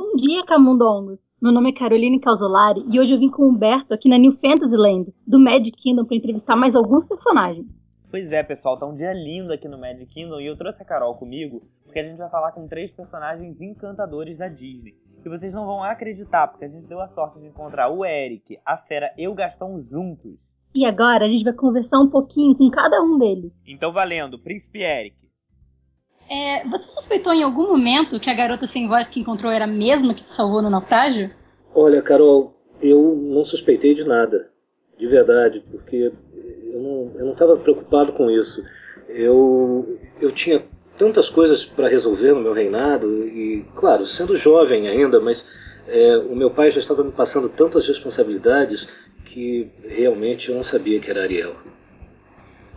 Bom dia, camundongos! Meu nome é Caroline Calzolari e hoje eu vim com o Humberto aqui na New Fantasyland, do Magic Kingdom, para entrevistar mais alguns personagens. Pois é, pessoal, tá um dia lindo aqui no Magic Kingdom e eu trouxe a Carol comigo porque a gente vai falar com três personagens encantadores da Disney. E vocês não vão acreditar, porque a gente deu a sorte de encontrar o Eric, a Fera e o Gastão juntos. E agora a gente vai conversar um pouquinho com cada um deles. Então valendo, Príncipe Eric. É, você suspeitou em algum momento que a garota sem voz que encontrou era a mesma que te salvou no naufrágio? Olha, Carol, eu não suspeitei de nada. De verdade, porque eu não estava preocupado com isso. Eu, eu tinha tantas coisas para resolver no meu reinado e, claro, sendo jovem ainda, mas é, o meu pai já estava me passando tantas responsabilidades que realmente eu não sabia que era Ariel.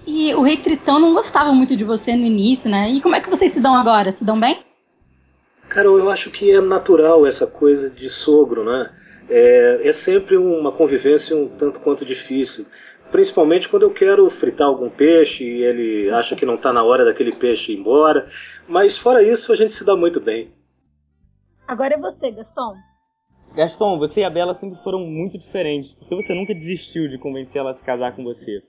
E o rei Tritão não gostava muito de você no início, né? E como é que vocês se dão agora? Se dão bem? Carol, eu acho que é natural essa coisa de sogro, né? É, é sempre uma convivência um tanto quanto difícil. Principalmente quando eu quero fritar algum peixe e ele acha que não está na hora daquele peixe ir embora. Mas fora isso, a gente se dá muito bem. Agora é você, Gaston. Gaston, você e a Bela sempre foram muito diferentes. Por que você nunca desistiu de convencer ela a se casar com você?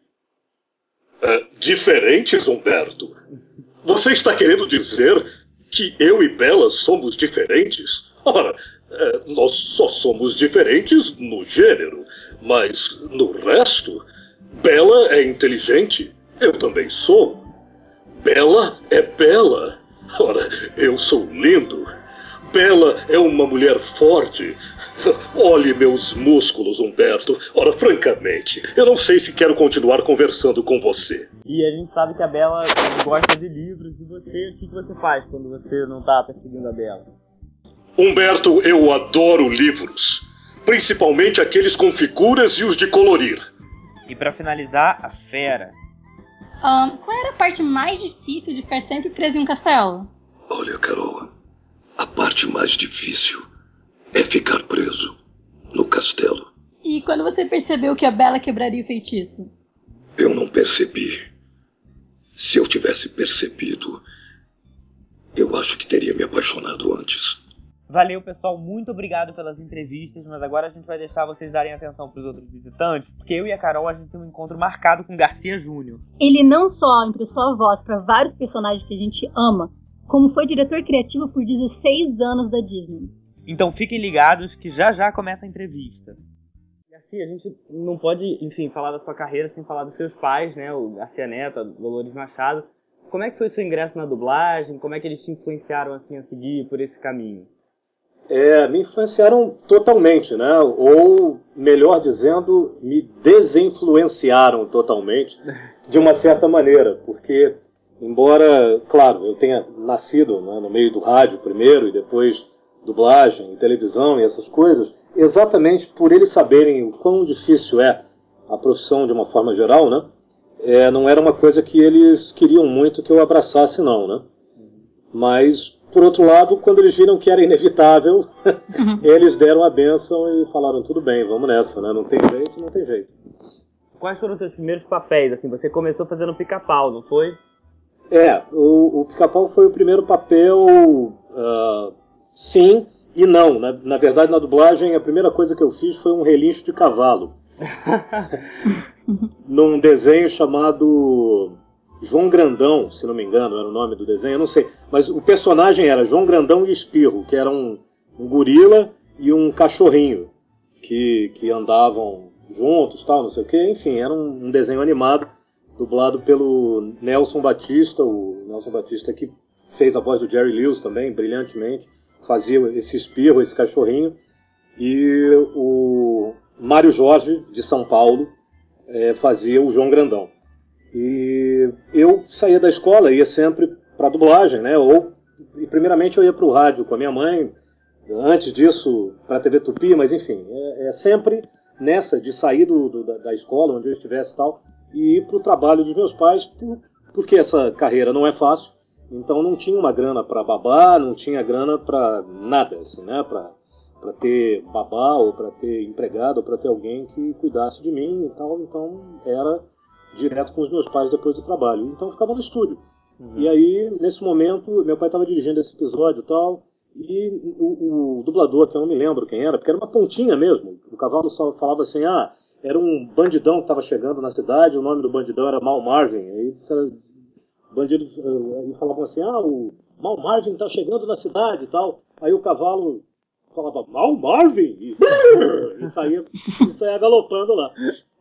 É, diferentes, Humberto? Você está querendo dizer que eu e Bela somos diferentes? Ora, é, nós só somos diferentes no gênero, mas no resto, Bela é inteligente, eu também sou. Bela é bela. Ora, eu sou lindo. Bela é uma mulher forte. Olhe meus músculos, Humberto. Ora, francamente, eu não sei se quero continuar conversando com você. E a gente sabe que a Bela gosta de livros. E você, o que você faz quando você não tá perseguindo a Bela? Humberto, eu adoro livros. Principalmente aqueles com figuras e os de colorir. E para finalizar, a Fera. Um, qual era a parte mais difícil de ficar sempre preso em um castelo? Olha, Carol, a parte mais difícil é ficar preso no castelo. E quando você percebeu que a Bela quebraria o feitiço? Eu não percebi. Se eu tivesse percebido, eu acho que teria me apaixonado antes. Valeu, pessoal. Muito obrigado pelas entrevistas, mas agora a gente vai deixar vocês darem atenção para os outros visitantes, porque eu e a Carol a gente tem um encontro marcado com Garcia Júnior. Ele não só emprestou a voz para vários personagens que a gente ama, como foi diretor criativo por 16 anos da Disney. Então fiquem ligados que já já começa a entrevista. Garcia, a gente não pode, enfim, falar da sua carreira sem falar dos seus pais, né? O Garcia Neto, Dolores Machado. Como é que foi o seu ingresso na dublagem? Como é que eles te influenciaram assim a seguir por esse caminho? É, me influenciaram totalmente, né? Ou, melhor dizendo, me desinfluenciaram totalmente, de uma certa maneira, porque, embora, claro, eu tenha nascido né, no meio do rádio primeiro e depois dublagem, televisão e essas coisas, exatamente por eles saberem o quão difícil é a profissão de uma forma geral, né? É, não era uma coisa que eles queriam muito que eu abraçasse, não, né? Mas por outro lado, quando eles viram que era inevitável, uhum. eles deram a benção e falaram: tudo bem, vamos nessa, né? Não tem jeito, não tem jeito. Quais foram os seus primeiros papéis? Assim, você começou fazendo pica-pau, não foi? É, o, o pica-pau foi o primeiro papel, uh, sim e não. Na, na verdade, na dublagem, a primeira coisa que eu fiz foi um relincho de cavalo. num desenho chamado João Grandão, se não me engano, era o nome do desenho, eu não sei. Mas o personagem era João Grandão e Espirro, que era um, um gorila e um cachorrinho que, que andavam juntos, tal, não sei o que. Enfim, era um, um, desenho animado, dublado pelo Nelson Batista, o Nelson Batista que fez a voz do Jerry Lewis também, brilhantemente. Fazia esse espirro, esse cachorrinho. E o Mário Jorge, de São Paulo, é, fazia o João Grandão. E eu saía da escola, ia sempre para dublagem, né? Ou, e primeiramente eu ia para o rádio com a minha mãe, antes disso para a TV Tupi, mas enfim, é, é, sempre nessa de sair do, do, da, da, escola, onde eu estivesse e tal, e ir para o trabalho dos meus pais, por, porque essa carreira não é fácil, então não tinha uma grana para babá, não tinha grana para nada, assim, né? Para para ter babá ou para ter empregado ou para ter alguém que cuidasse de mim e tal, então era direto com os meus pais depois do trabalho. Então eu ficava no estúdio. Uhum. E aí, nesse momento, meu pai estava dirigindo esse episódio e tal, E o, o, dublador, que eu não me lembro quem era, porque era uma pontinha mesmo. O cavalo só falava assim, ah, era um bandidão que estava chegando na cidade, o nome do bandidão era Mal Marvin. Aí bandido eh, e falavam assim, ah, o Mal Marvin está chegando na cidade e tal. Aí o cavalo falava, Mal Marvin? E, e, saía, e saía galopando lá.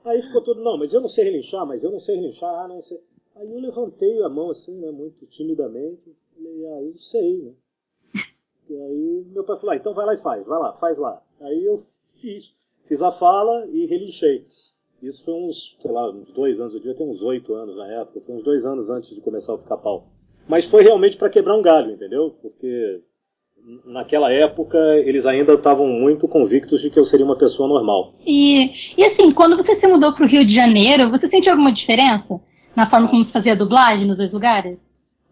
Aí ficou tudo, não, mas eu não sei relinchar, mas eu não sei relinchar, não sei. Aí eu levantei a mão assim, né, muito timidamente, falei, ah, eu sei, né. E aí meu pai falou, ah, então vai lá e faz, vai lá, faz lá. Aí eu fiz, fiz a fala e relinchei. Isso foi uns, sei lá, uns dois anos, eu devia ter uns oito anos na época, foi uns dois anos antes de começar o pica-pau. Mas foi realmente para quebrar um galho, entendeu? Porque naquela época eles ainda estavam muito convictos de que eu seria uma pessoa normal. E, e assim, quando você se mudou para o Rio de Janeiro, você sentiu alguma diferença na forma como se fazia a dublagem nos dois lugares?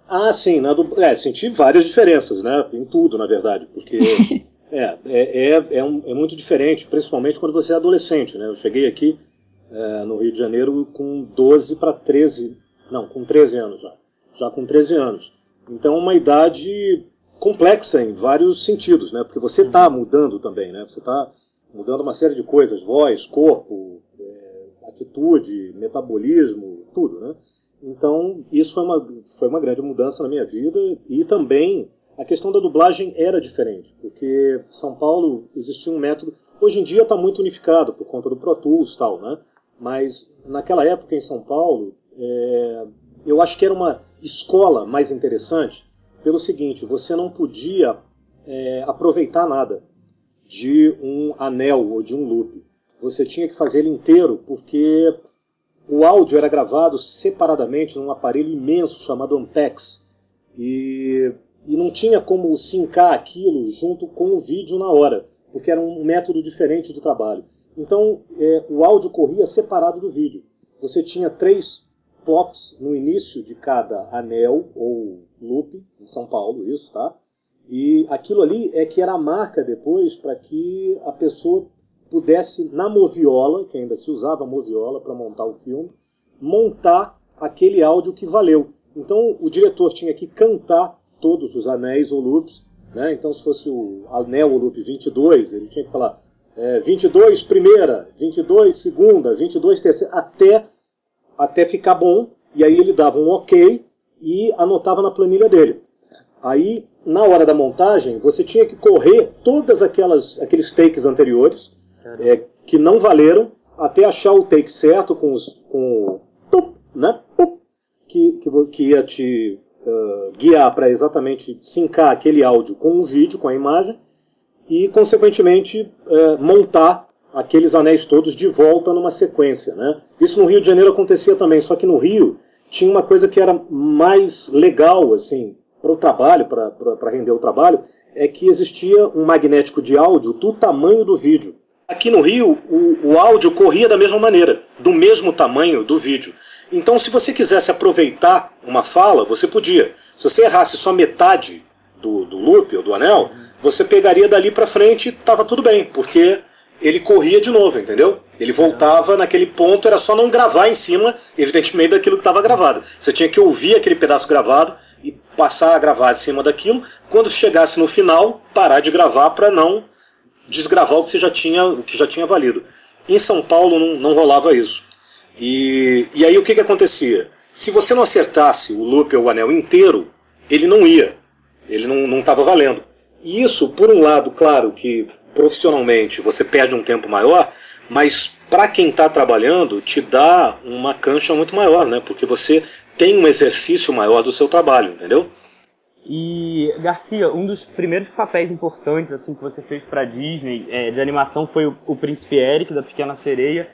Ah, sim, na é, senti várias diferenças, né? Em tudo, na verdade, porque é, é, é, é, um, é, muito diferente, principalmente quando você é adolescente, né? Eu cheguei aqui é, no Rio de Janeiro com 12 para 13, não, com 13 anos já, já com 13 anos. Então, uma idade complexa em vários sentidos, né? Porque você está uhum. mudando também, né? Você está mudando uma série de coisas, voz, corpo, é, atitude, metabolismo, tudo, né? Então, isso foi uma, foi uma grande mudança na minha vida e também a questão da dublagem era diferente, porque São Paulo existia um método. Hoje em dia está muito unificado por conta do Pro Tools e tal, né? Mas naquela época em São Paulo, é, eu acho que era uma escola mais interessante pelo seguinte: você não podia é, aproveitar nada de um anel ou de um loop. Você tinha que fazer ele inteiro, porque o áudio era gravado separadamente num aparelho imenso chamado Ampex. E, e não tinha como sincar aquilo junto com o vídeo na hora, porque era um método diferente de trabalho. Então é, o áudio corria separado do vídeo. Você tinha três plots no início de cada anel ou loop, em São Paulo, isso, tá? E aquilo ali é que era a marca depois para que a pessoa pudesse, na moviola, que ainda se usava a moviola para montar o filme, montar aquele áudio que valeu. Então o diretor tinha que cantar todos os anéis ou loops. Né? Então, se fosse o anel ou loop 22, ele tinha que falar é, 22 primeira, 22 segunda, 22 terceira, até, até ficar bom. E aí ele dava um ok e anotava na planilha dele. Aí, na hora da montagem, você tinha que correr todas aquelas aqueles takes anteriores é, que não valeram até achar o take certo com os com tup, né? que, que, que ia te uh, guiar para exatamente sincar aquele áudio com o vídeo, com a imagem e consequentemente uh, montar aqueles anéis todos de volta numa sequência, né? Isso no Rio de Janeiro acontecia também, só que no Rio tinha uma coisa que era mais legal, assim, para o trabalho, para render o trabalho, é que existia um magnético de áudio do tamanho do vídeo. Aqui no Rio, o, o áudio corria da mesma maneira, do mesmo tamanho do vídeo. Então, se você quisesse aproveitar uma fala, você podia. Se você errasse só metade do, do loop ou do anel, você pegaria dali para frente e estava tudo bem, porque ele corria de novo, entendeu? Ele voltava naquele ponto, era só não gravar em cima, evidentemente, daquilo que estava gravado. Você tinha que ouvir aquele pedaço gravado e passar a gravar em cima daquilo. Quando chegasse no final, parar de gravar para não desgravar o que, você já tinha, o que já tinha valido. Em São Paulo não, não rolava isso. E, e aí o que, que acontecia? Se você não acertasse o loop ou o anel inteiro, ele não ia. Ele não estava valendo. E isso, por um lado, claro que profissionalmente você perde um tempo maior, mas para quem está trabalhando te dá uma cancha muito maior, né? Porque você tem um exercício maior do seu trabalho, entendeu? E Garcia, um dos primeiros papéis importantes assim que você fez para Disney é, de animação foi o, o Príncipe Eric da Pequena Sereia.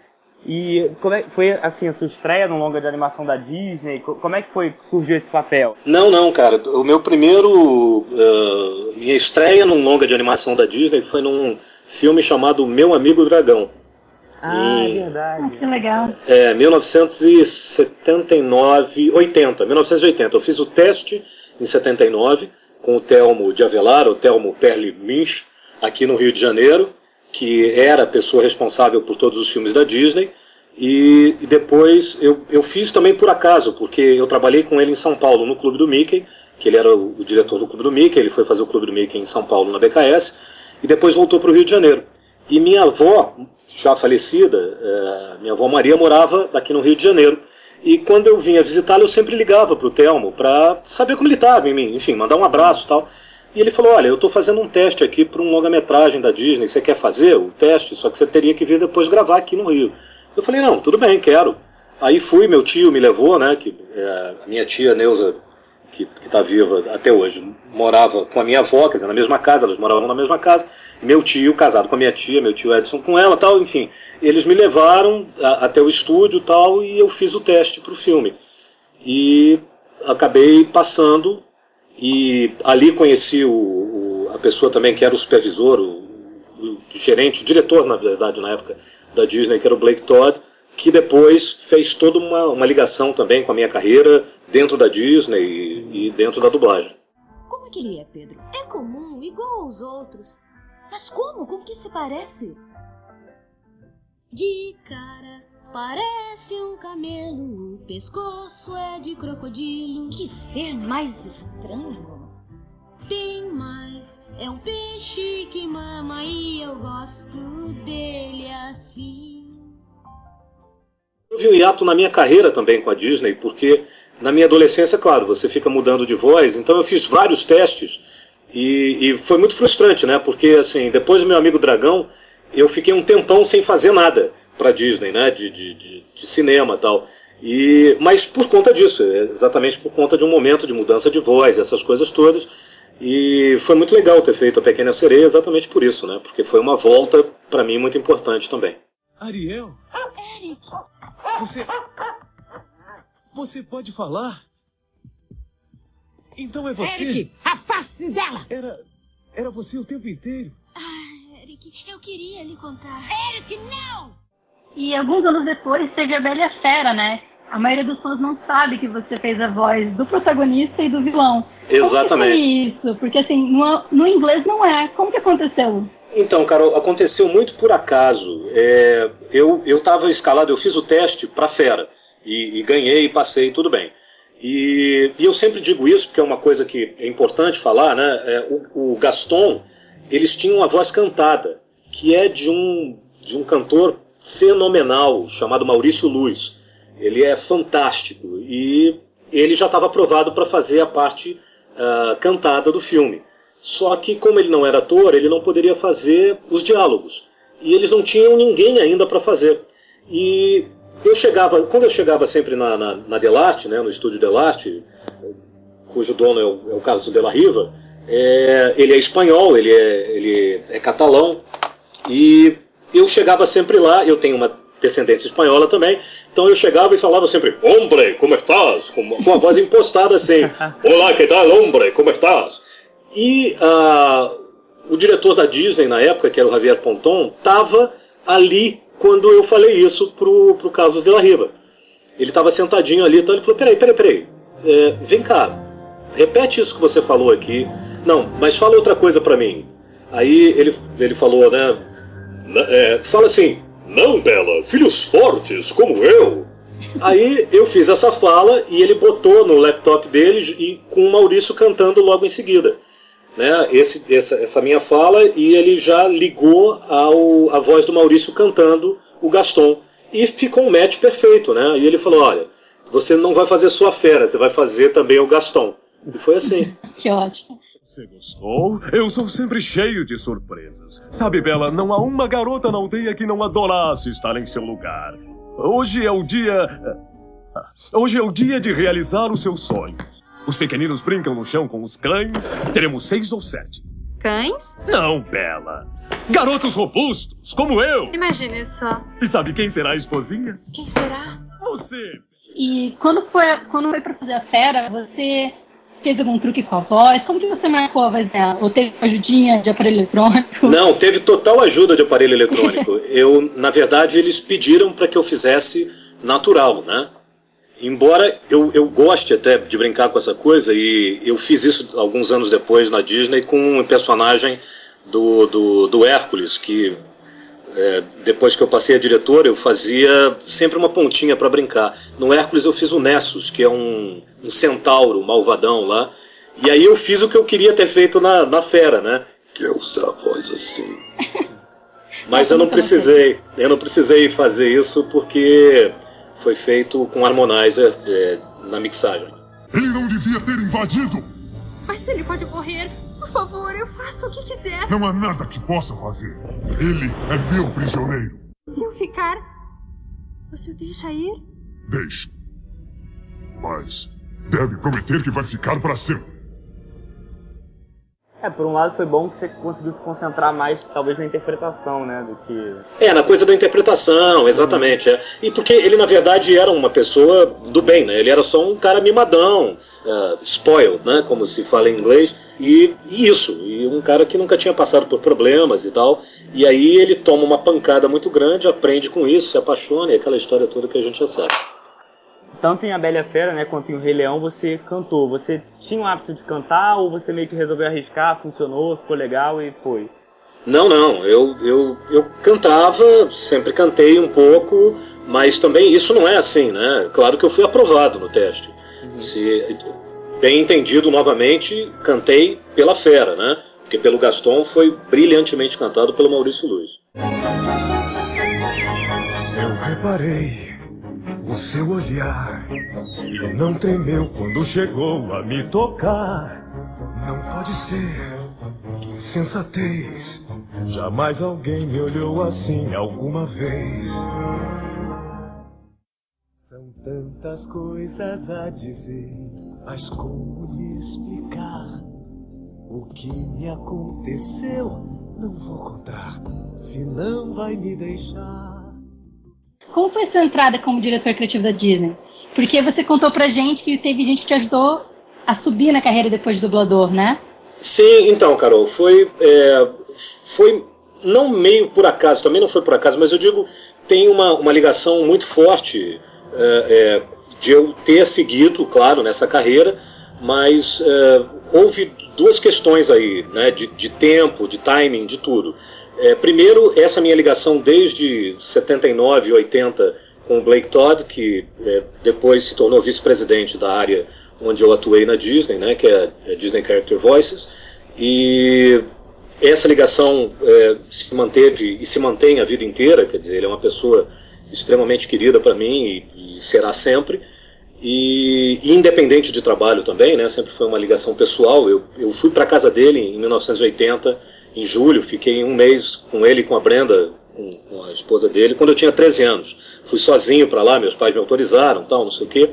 E como é, foi assim a sua estreia no longa de animação da Disney? Como é que foi que surgiu esse papel? Não, não, cara. O meu primeiro uh, minha estreia num longa de animação da Disney foi num filme chamado Meu Amigo Dragão. Ah, é verdade. Ah, que legal. É, 1979, 80, 1980. Eu fiz o teste em 79 com o Telmo de Avelar, o Telmo Perli Minch, aqui no Rio de Janeiro que era a pessoa responsável por todos os filmes da Disney. E, e, depois eu, eu fiz também por acaso, porque eu trabalhei com ele em São Paulo, no Clube do Mickey, que ele era o, o, diretor do Clube do Mickey, ele foi fazer o Clube do Mickey em São Paulo, na BKS, e depois voltou para o Rio de Janeiro. E minha avó, já falecida, é, minha avó Maria morava aqui no Rio de Janeiro. E quando eu vinha visitá-lo, eu sempre ligava para o Telmo para saber como ele estava, enfim, mandar um abraço e tal. E ele falou: Olha, eu estou fazendo um teste aqui para um longa-metragem da Disney. Você quer fazer o teste? Só que você teria que vir depois gravar aqui no Rio. Eu falei: Não, tudo bem, quero. Aí fui, meu tio me levou, né? Que é, a minha tia Neuza, que está viva até hoje, morava com a minha avó, quer dizer, na mesma casa, elas moravam na mesma casa. Meu tio, casado com a minha tia, meu tio Edson com ela tal, enfim. Eles me levaram a, até o estúdio tal, e eu fiz o teste para o filme. E acabei passando, e ali conheci o, o, a pessoa também que era o supervisor, o, o gerente, o diretor, na verdade, na época da Disney, que era o Blake Todd que depois fez toda uma, uma ligação também com a minha carreira dentro da Disney e, e dentro da dublagem. Como é que ele é, Pedro? É comum, igual aos outros. Mas como? Com que se parece? De cara, parece um camelo. O pescoço é de crocodilo. Que ser mais estranho. Tem mais, é um peixe que mama e eu gosto dele assim. Houve um hiato na minha carreira também com a Disney, porque na minha adolescência, claro, você fica mudando de voz, então eu fiz vários testes e, e foi muito frustrante, né? Porque assim, depois do meu amigo Dragão, eu fiquei um tempão sem fazer nada para Disney, né? De, de, de, de cinema e tal. E, mas por conta disso, exatamente por conta de um momento de mudança de voz, essas coisas todas. E foi muito legal ter feito a Pequena Sereia exatamente por isso, né? Porque foi uma volta para mim muito importante também. Ariel? Eric! Você. Você pode falar? Então é você? Eric, afaste dela! Era. Era você o tempo inteiro. Ah, Eric, eu queria lhe contar. Eric, não! E alguns anos depois teve a Bela Fera, né? A maioria dos fãs não sabe que você fez a voz do protagonista e do vilão. Exatamente. Como que foi isso? Porque assim, no, no inglês não é. Como que aconteceu? Então, Carol, aconteceu muito por acaso. É, eu estava escalado, eu fiz o teste para Fera e, e, ganhei, passei, tudo bem. E, e, eu sempre digo isso porque é uma coisa que é importante falar, né? É, o, o, Gaston, eles tinham uma voz cantada, que é de um, de um cantor fenomenal chamado Maurício Luz. Ele é fantástico e ele já estava aprovado para fazer a parte uh, cantada do filme. Só que, como ele não era ator, ele não poderia fazer os diálogos. E eles não tinham ninguém ainda para fazer. E eu chegava, quando eu chegava sempre na, na, na Delarte, né, no estúdio Delarte, cujo dono é o, é o Carlos de la Riva, é, ele é espanhol, ele é, ele é catalão, e eu chegava sempre lá, eu tenho uma descendência espanhola também, então eu chegava e falava sempre, hombre, como estás? Com, com a voz impostada assim, olá, que tal, hombre, como estás? E uh, o diretor da Disney na época, que era o Javier Ponton, estava ali quando eu falei isso pro, pro Carlos de la Riva. Ele estava sentadinho ali, então ele falou: peraí, peraí, peraí, é, vem cá, repete isso que você falou aqui. Não, mas fala outra coisa para mim. Aí ele, ele falou, né? É, fala assim: não, Bela, filhos fortes como eu. Aí eu fiz essa fala e ele botou no laptop dele e com o Maurício cantando logo em seguida né, esse, essa, essa, minha fala e ele já ligou ao, a voz do Maurício cantando o Gaston. E ficou um match perfeito, né? E ele falou: olha, você não vai fazer sua fera, você vai fazer também o Gaston. E foi assim. que ótimo. Você gostou? Eu sou sempre cheio de surpresas. Sabe, Bela, não há uma garota na aldeia que não adorasse estar em seu lugar. Hoje é o dia. Hoje é o dia de realizar os seus sonhos. Os pequeninos brincam no chão com os cães. Teremos seis ou sete. Cães? Não, Bela. Garotos robustos, como eu. Imagine só. E sabe quem será a esposinha? Quem será? Você. E quando foi, quando foi pra fazer a fera, você fez algum truque com a voz? Como que você marcou a voz dela? Ou teve ajudinha de aparelho eletrônico? Não, teve total ajuda de aparelho eletrônico. eu, na verdade, eles pediram para que eu fizesse natural, né? Embora eu, eu goste até de brincar com essa coisa, e eu fiz isso alguns anos depois na Disney com um personagem do, do, do Hércules, que é, depois que eu passei a diretora, eu fazia sempre uma pontinha para brincar. No Hércules eu fiz o Nessus, que é um, um centauro malvadão lá, E aí eu fiz o que eu queria ter feito na, na fera, né? Que é usar a voz assim. Mas eu não precisei, eu não precisei fazer isso porque foi feito com harmonizer é, na mixagem. Ele não devia ter invadido! Mas ele pode morrer. Por favor, eu faço o que quiser. Não há nada que possa fazer. Ele é meu prisioneiro. Se eu ficar, você o deixa ir? Deixe. Mas deve prometer que vai ficar para sempre. É, por um lado foi bom que você conseguiu se concentrar mais, talvez, na interpretação, né, do que... É, na coisa da interpretação, exatamente. É. E porque ele, na verdade, era uma pessoa do bem, né? Ele era só um cara mimadão, uh, spoiled, né, como se fala em inglês, e, e isso. E um cara que nunca tinha passado por problemas e tal. E aí ele toma uma pancada muito grande, aprende com isso, se apaixona, e aquela história toda que a gente já sabe tanto em A Bela Fera, né, quanto em O Rei Leão, você cantou. Você tinha o hábito de cantar ou você meio que resolveu arriscar, funcionou, ficou legal e foi? Não, não. Eu, eu, eu cantava, sempre cantei um pouco, mas também isso não é assim, né? Claro que eu fui aprovado no teste. Uhum. Se bem entendido novamente, cantei pela Fera, né? Porque pelo Gaston foi brilhantemente cantado pelo Maurício Luiz. Eu reparei seu olhar não tremeu quando chegou a me tocar. Não pode ser, que insensatez. Jamais alguém me olhou assim alguma vez. São tantas coisas a dizer, mas como lhe explicar? O que me aconteceu, não vou contar, senão vai me deixar. Como foi sua entrada como diretor criativo da Disney? Porque você contou pra gente que teve gente que te ajudou a subir na carreira depois de dublador, né? Sim, então, Carol, foi, é, foi não meio por acaso, também não foi por acaso, mas eu digo, tem uma, uma ligação muito forte é, é, de eu ter seguido, claro, nessa carreira, mas é, houve duas questões aí, né, de, de tempo, de timing, de tudo. É, primeiro, essa minha ligação desde 79, 80 com o Blake Todd, que é, depois se tornou vice-presidente da área onde eu atuei na Disney, né, que é a Disney Character Voices, e essa ligação é, se manteve e se mantém a vida inteira, quer dizer, ele é uma pessoa extremamente querida para mim e, e, será sempre, e, independente de trabalho também, né, sempre foi uma ligação pessoal. Eu, eu fui para casa dele em 1980 em julho, fiquei um mês com ele e com a Brenda, com, a esposa dele, quando eu tinha 13 anos. Fui sozinho para lá, meus pais me autorizaram, tal, não sei o quê.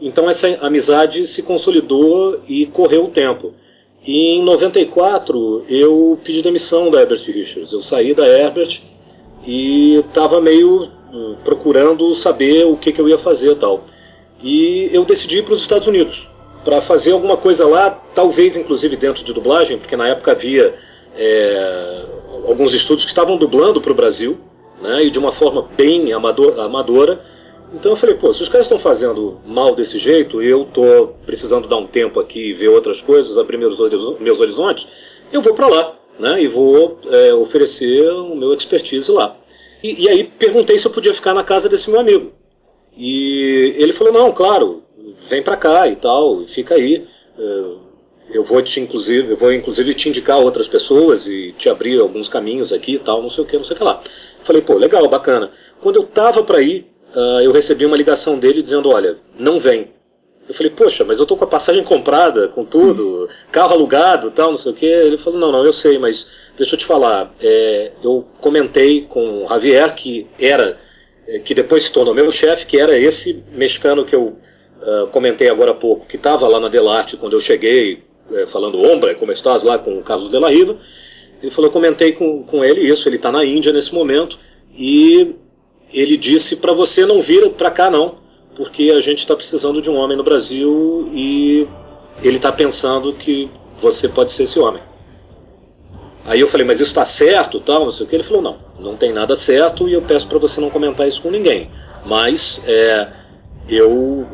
Então essa amizade se consolidou e correu o tempo. E em 94 eu pedi demissão da Herbert Richards. Eu saí da Herbert e estava meio hum, procurando saber o que, que eu ia fazer tal. E eu decidi ir para os Estados Unidos para fazer alguma coisa lá, talvez inclusive dentro de dublagem, porque na época havia é, alguns estudos que estavam dublando para o Brasil, né, e de uma forma bem amador, amadora. Então eu falei, pô, se os caras estão fazendo mal desse jeito eu tô precisando dar um tempo aqui ver outras coisas, abrir meus, meus horizontes, eu vou para lá, né, e vou é, oferecer o meu expertise lá. E, e aí perguntei se eu podia ficar na casa desse meu amigo. E ele falou, não, claro, vem para cá e tal, fica aí. É, eu vou te inclusive, eu vou inclusive te indicar outras pessoas e te abrir alguns caminhos aqui e tal, não sei o que, não sei o que lá. Falei, pô, legal, bacana. Quando eu tava para ir, uh, eu recebi uma ligação dele dizendo, olha, não vem. Eu falei, poxa, mas eu tô com a passagem comprada, com tudo, carro alugado, tal, não sei o que. Ele falou, não, não, eu sei, mas deixa eu te falar. É, eu comentei com o Javier que era, é, que depois se tornou meu chefe, que era esse mexicano que eu uh, comentei agora há pouco, que estava lá na Delarte quando eu cheguei, é, falando Ombra, como estás lá com o Carlos de la Riva. Ele falou, eu comentei com, com ele isso, ele está na Índia nesse momento e ele disse para você não vir para cá não, porque a gente está precisando de um homem no Brasil e ele está pensando que você pode ser esse homem. Aí eu falei, mas isso está certo, tal, não sei o que. Ele falou, não, não tem nada certo e eu peço para você não comentar isso com ninguém. Mas é, eu,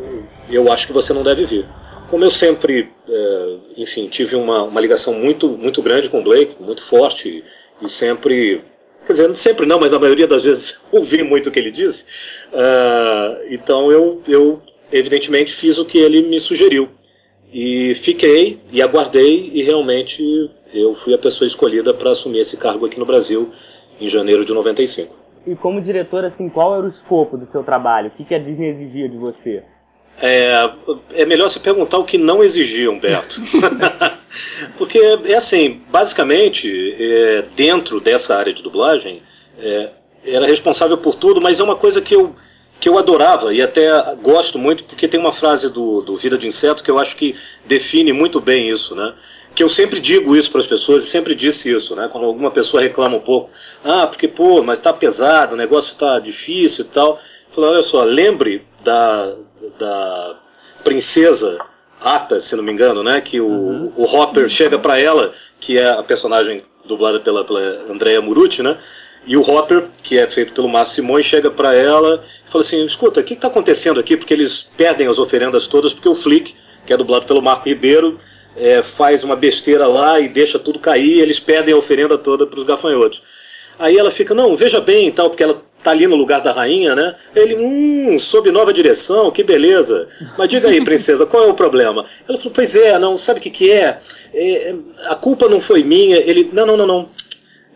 eu acho que você não deve vir. Como eu sempre, é, enfim, tive uma, uma ligação muito, muito grande com o Blake, muito forte, e, sempre, quer dizer, sempre não, mas na maioria das vezes ouvi muito o que ele disse, uh, então eu, eu, evidentemente, fiz o que ele me sugeriu. E fiquei e aguardei e realmente eu fui a pessoa escolhida para assumir esse cargo aqui no Brasil em janeiro de 95. E como diretor, assim, qual era o escopo do seu trabalho? O que, que a Disney exigia de você? É, é melhor você perguntar o que não exigia, Humberto. Porque, é assim, basicamente, é, dentro dessa área de dublagem, é, era responsável por tudo, mas é uma coisa que eu, que eu adorava e até gosto muito, porque tem uma frase do, do Vida de Inseto que eu acho que define muito bem isso, né? que eu sempre digo isso para as pessoas e sempre disse isso, né? Quando alguma pessoa reclama um pouco, ah, porque pô, mas tá pesado, o negócio tá difícil e tal. Falo, olha só, lembre da, da princesa Ata, se não me engano, né? Que o, uhum. o Hopper chega para ela, que é a personagem dublada pela, pela Andrea Murucci, né? E o Hopper, que é feito pelo Márcio Simões, chega para ela e fala assim: escuta, o que está acontecendo aqui? Porque eles perdem as oferendas todas, porque o Flick, que é dublado pelo Marco Ribeiro, é, faz uma besteira lá e deixa tudo cair, eles perdem a oferenda toda para os gafanhotos. Aí ela fica, não, veja bem e tal, porque ela tá ali no lugar da rainha, né? Ele, hum, sob nova direção, que beleza. Mas diga aí, princesa, qual é o problema? Ela falou, pois é, não, sabe o que, que é? é? A culpa não foi minha. Ele, não, não, não, não.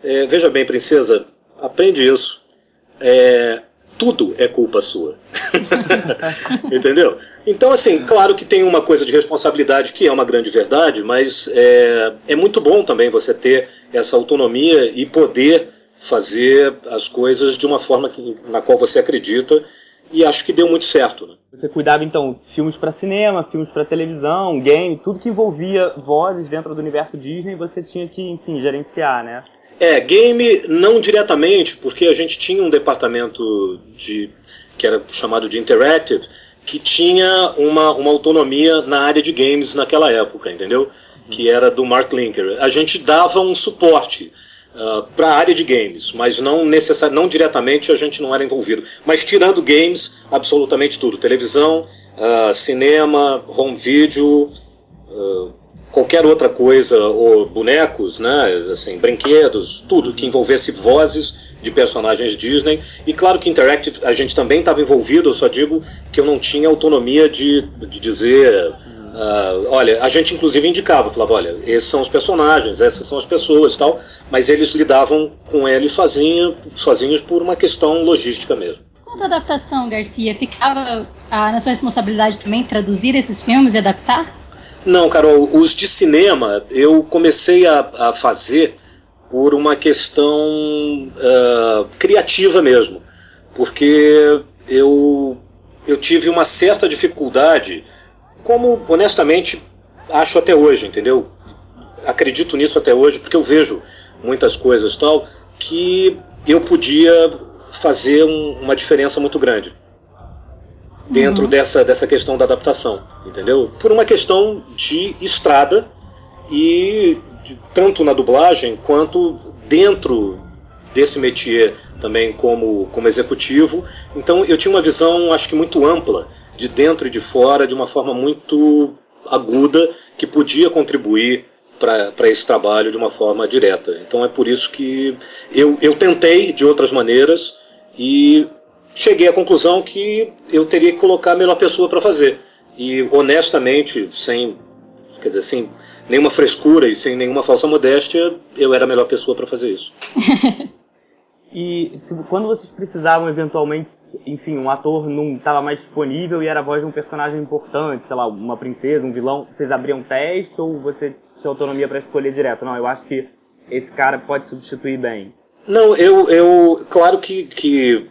É, veja bem, princesa, aprende isso. É, tudo é culpa sua. Entendeu? Então, assim, claro que tem uma coisa de responsabilidade que é uma grande verdade, mas é, é muito bom também você ter essa autonomia e poder fazer as coisas de uma forma que, na qual você acredita e acho que deu muito certo. Né? Você cuidava então filmes para cinema, filmes para televisão, game, tudo que envolvia vozes dentro do universo Disney, você tinha que, enfim, gerenciar, né? É, game não diretamente, porque a gente tinha um departamento de que era chamado de Interactive, que tinha uma, uma autonomia na área de games naquela época, entendeu? Que era do Mark Linker. A gente dava um suporte ah, para a área de games, mas não necessari não diretamente a gente não era envolvido. Mas tirando games, absolutamente tudo: televisão, uh, cinema, home video. Uh, qualquer outra coisa, ou bonecos, né, assim, brinquedos, tudo que envolvesse vozes de personagens Disney. E claro que Interactive a gente também estava envolvido, eu só digo que eu não tinha autonomia de, de dizer. Uh, olha, a gente inclusive indicava, falava, olha, esses são os personagens, essas são as pessoas tal, mas eles lidavam com eles sozinho, sozinhos por uma questão logística mesmo. Quanto à adaptação, Garcia, ficava ah, na sua responsabilidade também traduzir esses filmes e adaptar? Não, Carol, os de cinema eu comecei a, a fazer por uma questão uh, criativa mesmo, porque eu, eu tive uma certa dificuldade, como honestamente acho até hoje, entendeu? Acredito nisso até hoje, porque eu vejo muitas coisas tal que eu podia fazer um, uma diferença muito grande dentro uhum. dessa, dessa questão da adaptação, entendeu? Por uma questão de estrada e de, tanto na dublagem quanto dentro desse métier também como, como executivo. Então eu tinha uma visão, acho que muito ampla, de dentro e de fora, de uma forma muito aguda, que podia contribuir para esse trabalho de uma forma direta. Então é por isso que eu, eu tentei de outras maneiras e cheguei à conclusão que eu teria que colocar a melhor pessoa para fazer. E honestamente, sem, quer dizer, sem nenhuma frescura e sem nenhuma falsa modéstia, eu era a melhor pessoa para fazer isso. e se, quando vocês precisavam eventualmente, enfim, um ator não estava mais disponível e era a voz de um personagem importante, sei lá, uma princesa, um vilão, vocês abriam teste ou você tinha autonomia para escolher direto? Não, eu acho que esse cara pode substituir bem. Não, eu, eu claro que, que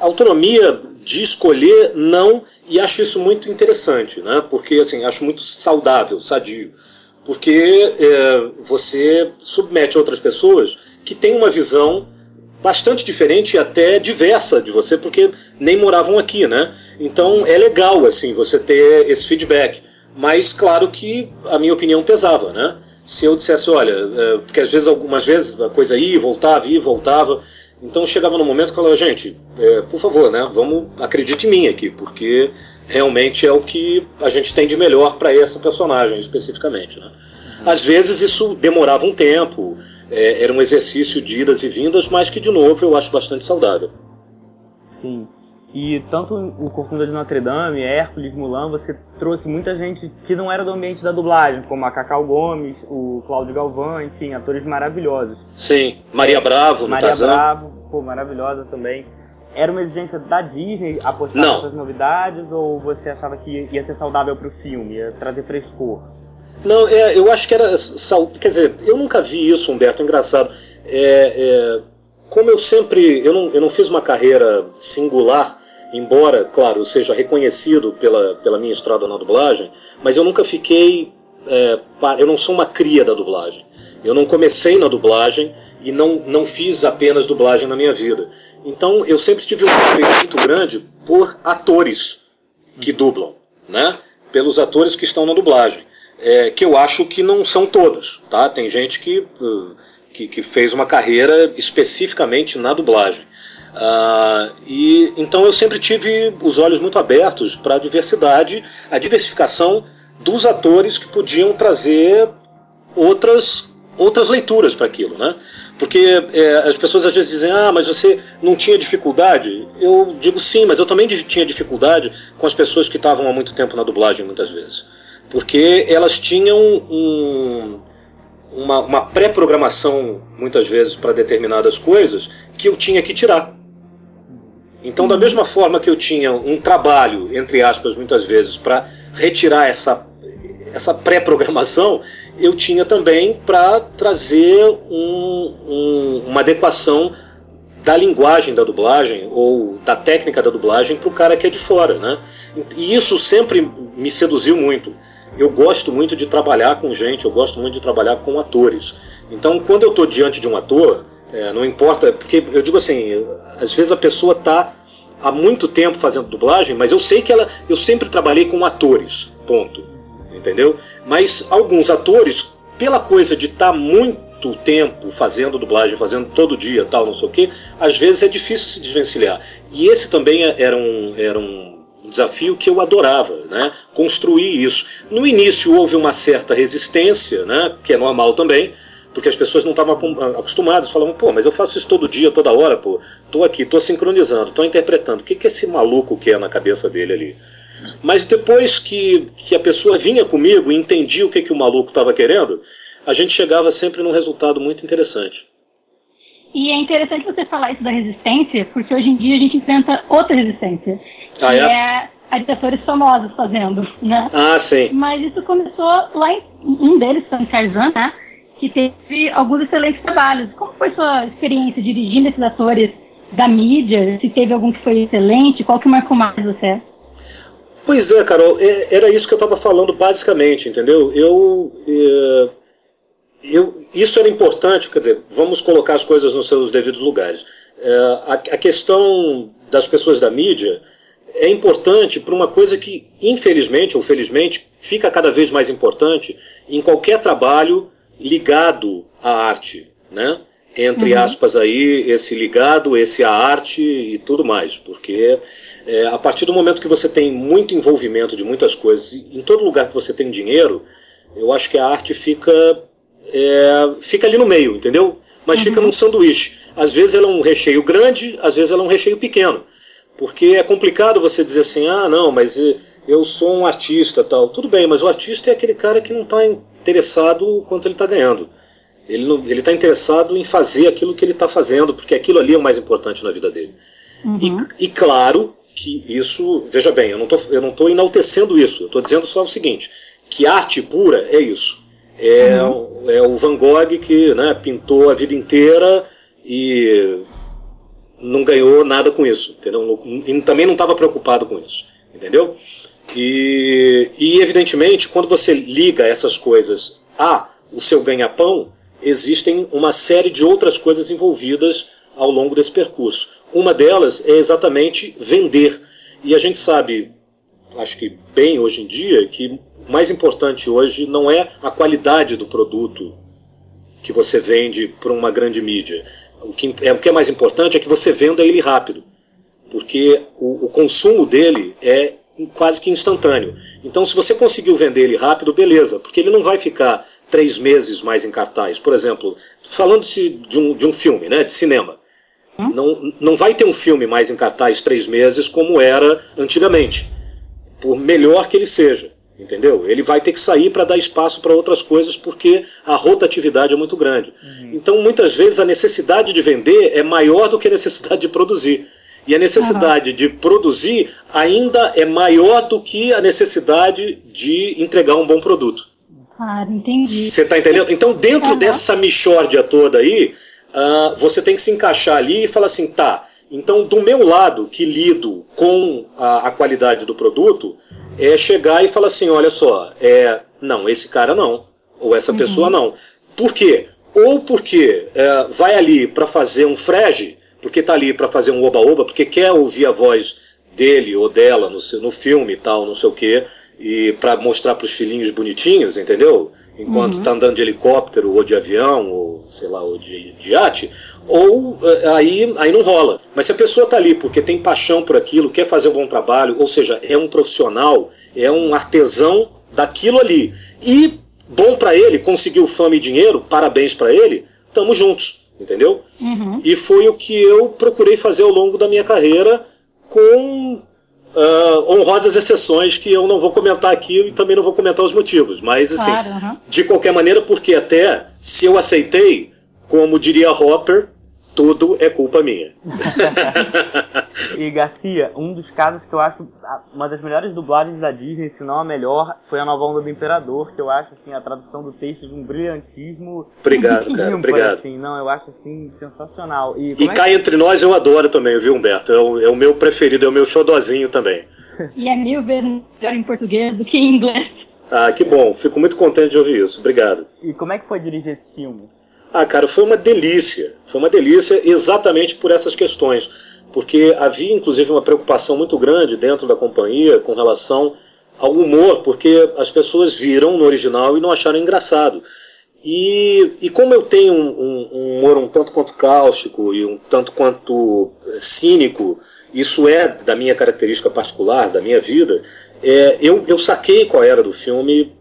autonomia de escolher não e acho isso muito interessante, né? Porque assim acho muito saudável, sadio, porque é, você submete outras pessoas que têm uma visão bastante diferente e até diversa de você, porque nem moravam aqui, né? Então é legal assim você ter esse feedback, mas claro que a minha opinião pesava, né? Se eu dissesse, olha, é, porque às vezes algumas vezes a coisa ia voltava, ia voltava, então chegava no momento que eu falava, gente, é, por favor, né, vamos, acredite em mim aqui, porque realmente é o que a gente tem de melhor para essa personagem especificamente. Né? Às vezes isso demorava um tempo, é, era um exercício de idas e vindas, mas que de novo eu acho bastante saudável. Sim. E tanto o Corcunda de Notre Dame, Hércules, Mulan, você trouxe muita gente que não era do ambiente da dublagem, como a Cacau Gomes, o Cláudio Galvão, enfim, atores maravilhosos. Sim, Maria Bravo no Maria Tarzan. Bravo, pô, maravilhosa também. Era uma exigência da Disney apostar nessas novidades ou você achava que ia ser saudável pro filme, ia trazer frescor? Não, é, eu acho que era. Quer dizer, eu nunca vi isso, Humberto, é engraçado. É, é, como eu sempre. Eu não, eu não fiz uma carreira singular, embora, claro, eu seja reconhecido pela, pela minha estrada na dublagem, mas eu nunca fiquei. é, eu não sou uma cria da dublagem. Eu não comecei na dublagem e não, não fiz apenas dublagem na minha vida. Então eu sempre tive um respeito muito grande por atores que dublam, né? Pelos atores que estão na dublagem. É, que eu acho que não são todos, tá? Tem gente que, que, que fez uma carreira especificamente na dublagem. Ah, e então eu sempre tive os olhos muito abertos para a diversidade, a diversificação dos atores que podiam trazer outras outras leituras para aquilo, né? Porque é, as pessoas às vezes dizem, ah, mas você não tinha dificuldade? Eu digo sim, mas eu também tinha dificuldade com as pessoas que estavam há muito tempo na dublagem, muitas vezes, porque elas tinham um, uma, uma pré-programação muitas vezes para determinadas coisas que eu tinha que tirar. Então, da mesma forma que eu tinha um trabalho, entre aspas, muitas vezes, para retirar essa, essa pré-programação, eu tinha também para trazer um- um- uma adequação da linguagem da dublagem ou da técnica da dublagem para o cara que é de fora, né? E isso sempre me seduziu muito. Eu gosto muito de trabalhar com gente, eu gosto muito de trabalhar com atores. Então, quando eu estou diante de um ator, é, não importa, porque eu digo assim, às vezes a pessoa está há muito tempo fazendo dublagem, mas eu sei que ela, eu sempre trabalhei com atores, ponto entendeu? Mas alguns atores, pela coisa de estar muito tempo fazendo dublagem, fazendo todo dia, tal, não sei o que, às vezes é difícil se desvencilhar. E esse também era um, era um desafio que eu adorava, né? Construir isso. No início houve uma certa resistência, né? Que é normal também. Porque as pessoas não estavam acom- acostumadas, falavam, pô, mas eu faço isso todo dia, toda hora, pô. Tô aqui, tô sincronizando, tô interpretando. O que, que esse maluco quer na cabeça dele ali? Mas depois que, que a pessoa vinha comigo e entendia o que, que o maluco estava querendo, a gente chegava sempre num resultado muito interessante. E é interessante você falar isso da resistência, porque hoje em dia a gente enfrenta outra resistência. Ah, é? é atores famosos fazendo, né? Ah, sim. Mas isso começou lá em um deles, em Tarzan, né? Que teve alguns excelentes trabalhos. Como foi sua experiência dirigindo esses atores da mídia? Se teve algum que foi excelente? Qual que marcou mais você? Pois é, Carol, é- era isso que eu estava falando basicamente, entendeu? Eu, é, eu, isso era importante, quer dizer, vamos colocar as coisas nos seus devidos lugares. É, a, a questão das pessoas da mídia é importante para uma coisa que, infelizmente ou felizmente, fica cada vez mais importante em qualquer trabalho ligado à arte, né? Entre aspas aí, esse ligado, esse à arte e tudo mais, porque é, a partir do momento que você tem muito envolvimento de muitas coisas, em todo lugar que você tem dinheiro, eu acho que a arte fica é, fica ali no meio, entendeu? Mas fica num sanduíche. Às vezes ela é um recheio grande, às vezes ela é um recheio pequeno. Porque é complicado você dizer assim, ah, não, mas eu sou um artista tal. Tudo bem, mas o artista é aquele cara que não está interessado quanto ele está ganhando. Ele está interessado em fazer aquilo que ele está fazendo, porque aquilo ali é o mais importante na vida dele. E, e claro que isso, veja bem, eu não estou enaltecendo isso, eu estou dizendo só o seguinte, que arte pura é isso. É, o- é o Van Gogh que né, pintou a vida inteira e não ganhou nada com isso, entendeu? E também não estava preocupado com isso, entendeu? E, e evidentemente, quando você liga essas coisas a o seu ganha-pão, existem uma série de outras coisas envolvidas ao longo desse percurso. Uma delas é exatamente vender. E a gente sabe, acho que bem hoje em dia, que o mais importante hoje não é a qualidade do produto que você vende para uma grande mídia. O que é, o que é mais importante é que você venda ele rápido, porque o, o consumo dele é quase que instantâneo. Então, se você conseguiu vender ele rápido, beleza, porque ele não vai ficar três meses mais em cartaz. Por exemplo, falando-se de um, de um filme, né, de cinema. Não, não vai ter um filme mais em cartaz três meses como era antigamente, por melhor que ele seja. Entendeu? Ele vai ter que sair para dar espaço para outras coisas porque a rotatividade é muito grande. Uhum. Então, muitas vezes, a necessidade de vender é maior do que a necessidade de produzir. E a necessidade uhum. de produzir ainda é maior do que a necessidade de entregar um bom produto. Ah, entendi. Você está entendendo? Então, dentro uhum. dessa michórdia toda aí, uh, você tem que se encaixar ali e falar assim, tá, então do meu lado, que lido com a, a qualidade do produto, é chegar e falar assim, olha só, é, não, esse cara não, ou essa uhum. pessoa não. Por quê? Ou porque é, vai ali para fazer um frege, porque tá ali para fazer um oba-oba, porque quer ouvir a voz dele ou dela no, no filme e tal, não sei o quê, e para mostrar para os filhinhos bonitinhos, entendeu? Enquanto uhum. tá andando de helicóptero ou de avião ou sei lá, ou de, de iate, ou eh, aí, aí não rola. Mas se a pessoa tá ali porque tem paixão por aquilo, quer fazer um bom trabalho, ou seja, é um profissional, é um artesão daquilo ali, e bom para ele, conseguiu fama e dinheiro, parabéns para ele, tamo juntos, entendeu? Uhum. E foi o que eu procurei fazer ao longo da minha carreira com uh, honrosas exceções que eu não vou comentar aqui e também não vou comentar os motivos. Mas, assim, claro, uhum. de qualquer maneira, porque até se eu aceitei, como diria Hopper, tudo é culpa minha. e Garcia, um dos casos que eu acho uma das melhores dublagens da Disney, se não a melhor, foi a Nova Onda do Imperador, que eu acho assim a tradução do texto de um brilhantismo. Obrigado, cara. Ímpar, obrigado. Assim, não, eu acho assim sensacional. E, e é cá que... entre nós eu adoro também, viu, Humberto? É o, é o meu preferido, é o meu xodozinho também. e é mil vezes melhor em português do que em inglês. Ah, que bom. Fico muito contente de ouvir isso. Obrigado. E como é que foi dirigir esse filme? Ah, cara, foi uma delícia. Foi uma delícia exatamente por essas questões. Porque havia, inclusive, uma preocupação muito grande dentro da companhia com relação ao humor, porque as pessoas viram no original e não acharam engraçado. E, e como eu tenho um, um, um humor um tanto quanto cáustico e um tanto quanto eh, cínico, isso é da minha característica particular, da minha vida, é, eu, eu saquei qual era do filme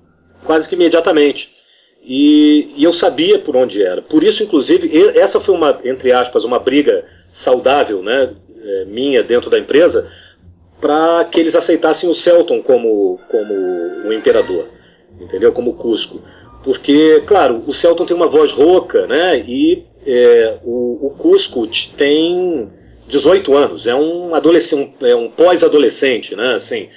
quase que imediatamente. E, e, eu sabia por onde era. Por isso, inclusive, essa foi uma, entre aspas, uma briga saudável, né, é, minha dentro da empresa, para que eles aceitassem o Celton como, como o imperador, entendeu? Como Cusco. Porque, claro, o Celton tem uma voz rouca, né, e é, o, o Cusco tem 18 anos, é um adolescente, é um pós-adolescente, né, assim,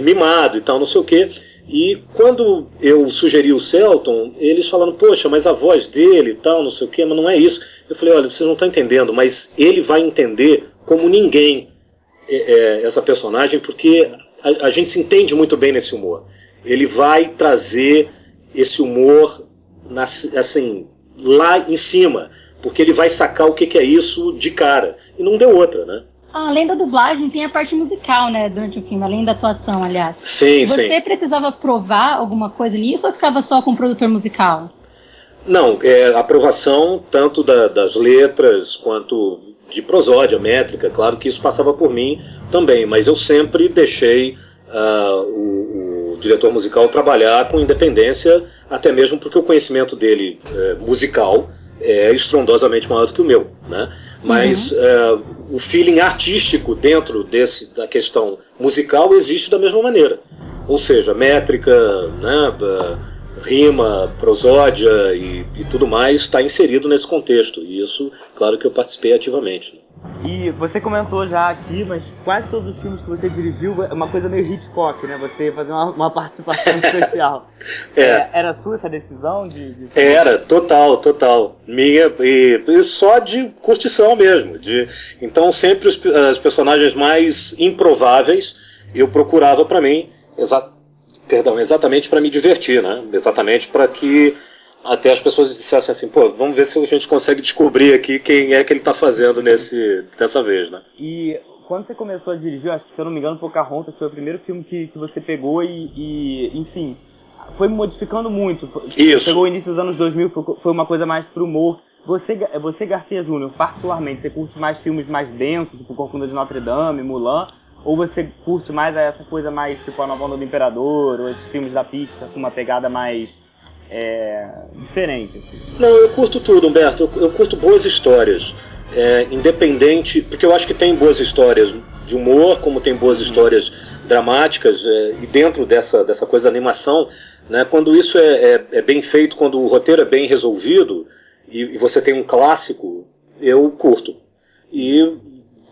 mimado e tal, não sei o quê. E quando eu sugeri o Celton, eles falaram, poxa, mas a voz dele e tal, não sei o quê, mas não é isso. Eu falei, olha, vocês não estão entendendo, mas ele vai entender como ninguém é, é, essa personagem, porque a, a, gente se entende muito bem nesse humor. Ele vai trazer esse humor na, assim, lá em cima, porque ele vai sacar o que, que é isso de cara. E não deu outra, né? Além da dublagem, tem a parte musical, né, durante o filme, além da atuação, aliás. Sim, Você sim. Você precisava provar alguma coisa nisso ou ficava só com o produtor musical? Não, é aprovação tanto da, das letras quanto de prosódia, métrica, claro que isso passava por mim também, mas eu sempre deixei uh, o, o, diretor musical trabalhar com independência, até mesmo porque o conhecimento dele uh, musical é estrondosamente maior do que o meu, né? Mas uhum. uh, o feeling artístico dentro desse da questão musical existe da mesma maneira, ou seja, métrica, né, rima, prosódia e, e tudo mais está inserido nesse contexto. E isso, claro que eu participei ativamente. Né? E você comentou já aqui, mas quase todos os filmes que você dirigiu é uma coisa meio Hitchcock, né? Você fazer uma, uma participação especial. É. é. Era sua essa decisão de, de... Era, total, total. Minha, e, e, só de curtição mesmo. De, então sempre os, os personagens mais improváveis eu procurava para mim, exa, perdão, exatamente para me divertir, né? Exatamente para que até as pessoas dissessem assim, pô, vamos ver se a gente consegue descobrir aqui quem é que ele está fazendo nesse, dessa vez, né? E quando você começou a dirigir, acho que se eu não me engano, Pocahontas foi o primeiro filme que, que você pegou e, e enfim, foi modificando muito. Isso. Pegou o início dos anos 2000, foi, foi uma coisa mais pro humor. Você, você Garcia Júnior, particularmente, você curte mais filmes mais densos, tipo Corcunda de Notre Dame, Mulan, ou você curte mais essa coisa mais tipo A Nova Onda do Imperador, ou esses filmes da Pixar com uma pegada mais é, diferente. Assim. Não, eu curto tudo, Humberto. Eu, eu curto boas histórias. é, independente, porque eu acho que tem boas histórias de humor, como tem boas histórias dramáticas, é, e dentro dessa, dessa coisa da animação, né, quando isso é, é, é bem feito, quando o roteiro é bem resolvido, e, e você tem um clássico, eu curto. E,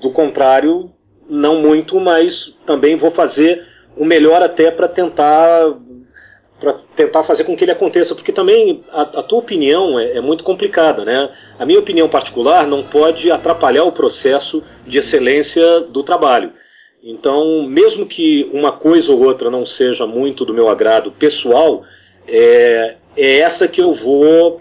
do contrário, não muito, mas também vou fazer o melhor até para tentar para tentar fazer com que ele aconteça, porque também a, a tua opinião é, é, muito complicada, né? A minha opinião particular não pode atrapalhar o processo de excelência do trabalho. Então, mesmo que uma coisa ou outra não seja muito do meu agrado pessoal, é, é essa que eu vou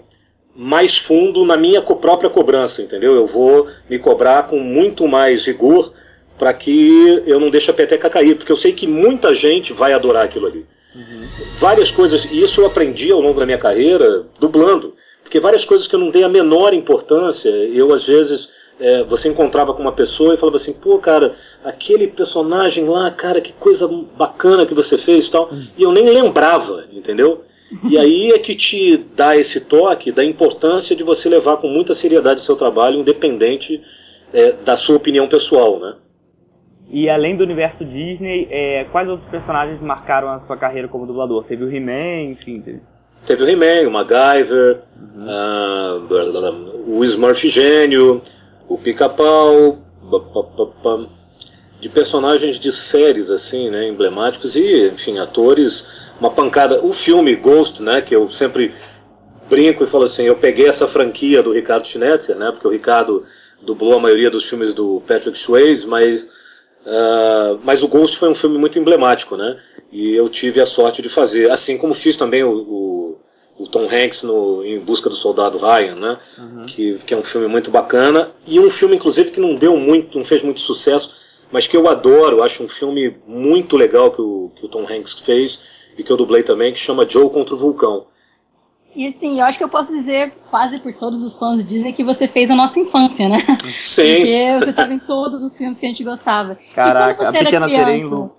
mais fundo na minha própria cobrança, entendeu? Eu vou me cobrar com muito mais rigor para que eu não deixe a peteca cair, porque eu sei que muita gente vai adorar aquilo ali. Uhum. Várias coisas, e isso eu aprendi ao longo da minha carreira, dublando, porque várias coisas que eu não dei a menor importância, eu às vezes é, você encontrava com uma pessoa e falava assim, pô, cara, aquele personagem lá, cara, que coisa bacana que você fez e tal, e eu nem lembrava, entendeu? E aí é que te dá esse toque da importância de você levar com muita seriedade o seu trabalho, independente é, da sua opinião pessoal, né? E além do universo Disney, é, quais outros personagens marcaram a sua carreira como dublador? Teve o He-Man, enfim. Teve... teve o He-Man, o MacGyver, uhum. uh, o Smurf Gênio, o Pica-Pau, de personagens de séries assim, né, emblemáticos e, enfim, atores, uma pancada. O filme Ghost, né, que eu sempre brinco e falo assim, eu peguei essa franquia do Ricardo Schnetzer, né, porque o Ricardo dublou a maioria dos filmes do Patrick Swayze, mas Uh, mas o Ghost foi um filme muito emblemático, né? E eu tive a sorte de fazer, assim como fiz também o, o, o Tom Hanks no Em Busca do Soldado Ryan, né? Uhum. Que, que é um filme muito bacana e um filme inclusive que não deu muito, não fez muito sucesso, mas que eu adoro, acho um filme muito legal que o, que o Tom Hanks fez e que eu dublei também, que chama Joe contra o Vulcão. E assim, eu acho que eu posso dizer, quase por todos os fãs Disney, que você fez a nossa infância, né? Sim. Porque você estava em todos os filmes que a gente gostava. Caraca, a Pequena criança, Sereia em Lu.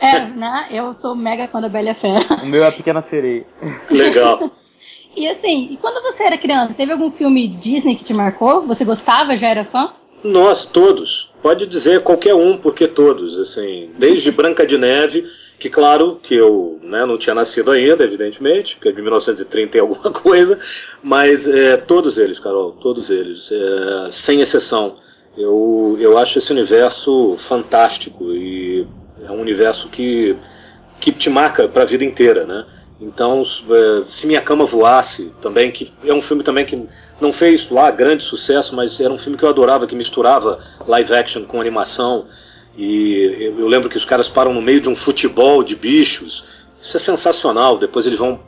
É, né? Eu sou mega fã da Bela e Fera. O meu é a Pequena Sereia. Legal. e assim, e quando você era criança, teve algum filme Disney que te marcou? Você gostava, já era fã? Nossa, todos. Pode dizer qualquer um, porque todos, assim, desde Branca de Neve que claro que eu né, não tinha nascido ainda, evidentemente, porque é de 1930 e alguma coisa, mas é, todos eles, Carol, todos eles, é, sem exceção. Eu, eu acho esse universo fantástico e é um universo que, que te marca para a vida inteira, né? Então, é, se minha cama voasse, também que é um filme também que não fez lá grande sucesso, mas era um filme que eu adorava, que misturava live action com animação. E eu, eu lembro que os caras param no meio de um futebol de bichos. Isso é sensacional. Depois eles vão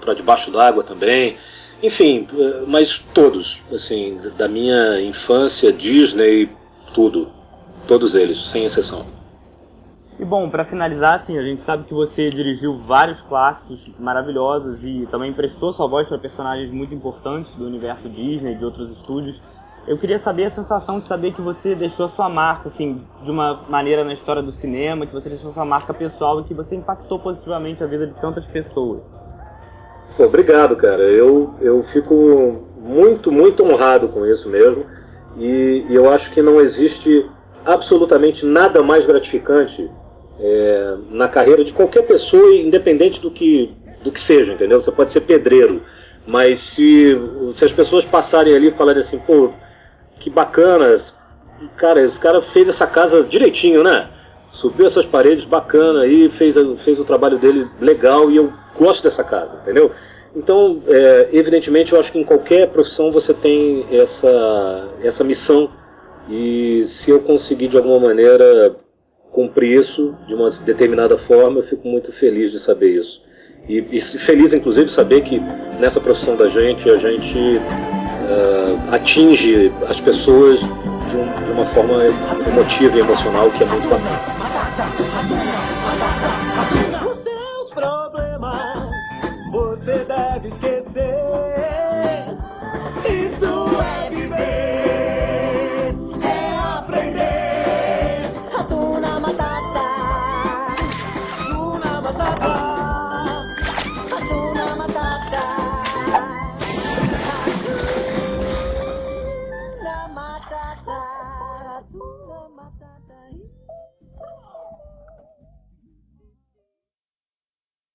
para debaixo d'água também. Enfim, eh, mas todos, assim, da minha infância, Disney, tudo. Todos eles, sem exceção. E bom, para finalizar, assim, a gente sabe que você dirigiu vários clássicos maravilhosos e também prestou sua voz para personagens muito importantes do universo Disney, de outros estúdios. Eu queria saber a sensação de saber que você deixou sua marca, assim, de uma maneira na história do cinema, que você deixou sua marca pessoal e que você impactou positivamente a vida de tantas pessoas. Obrigado, cara. Eu, eu fico muito, muito honrado com isso mesmo. E, e eu acho que não existe absolutamente nada mais gratificante é, na carreira de qualquer pessoa, independente do que, do que seja, entendeu? Você pode ser pedreiro, mas se, se as pessoas passarem ali e falarem assim, pô, que bacana. Cara, esse cara fez essa casa direitinho, né? Subiu essas paredes bacana e fez, fez o trabalho dele legal e eu gosto dessa casa, entendeu? Então, é, evidentemente, eu acho que em qualquer profissão você tem essa, essa missão e se eu conseguir de alguma maneira cumprir isso de uma determinada forma, eu fico muito feliz de saber isso. E, e feliz, inclusive, de saber que nessa profissão da gente, a gente uh, atinge as pessoas de, um, de, uma forma emotiva e emocional que é muito bacana. Os seus problemas você deve esquecer.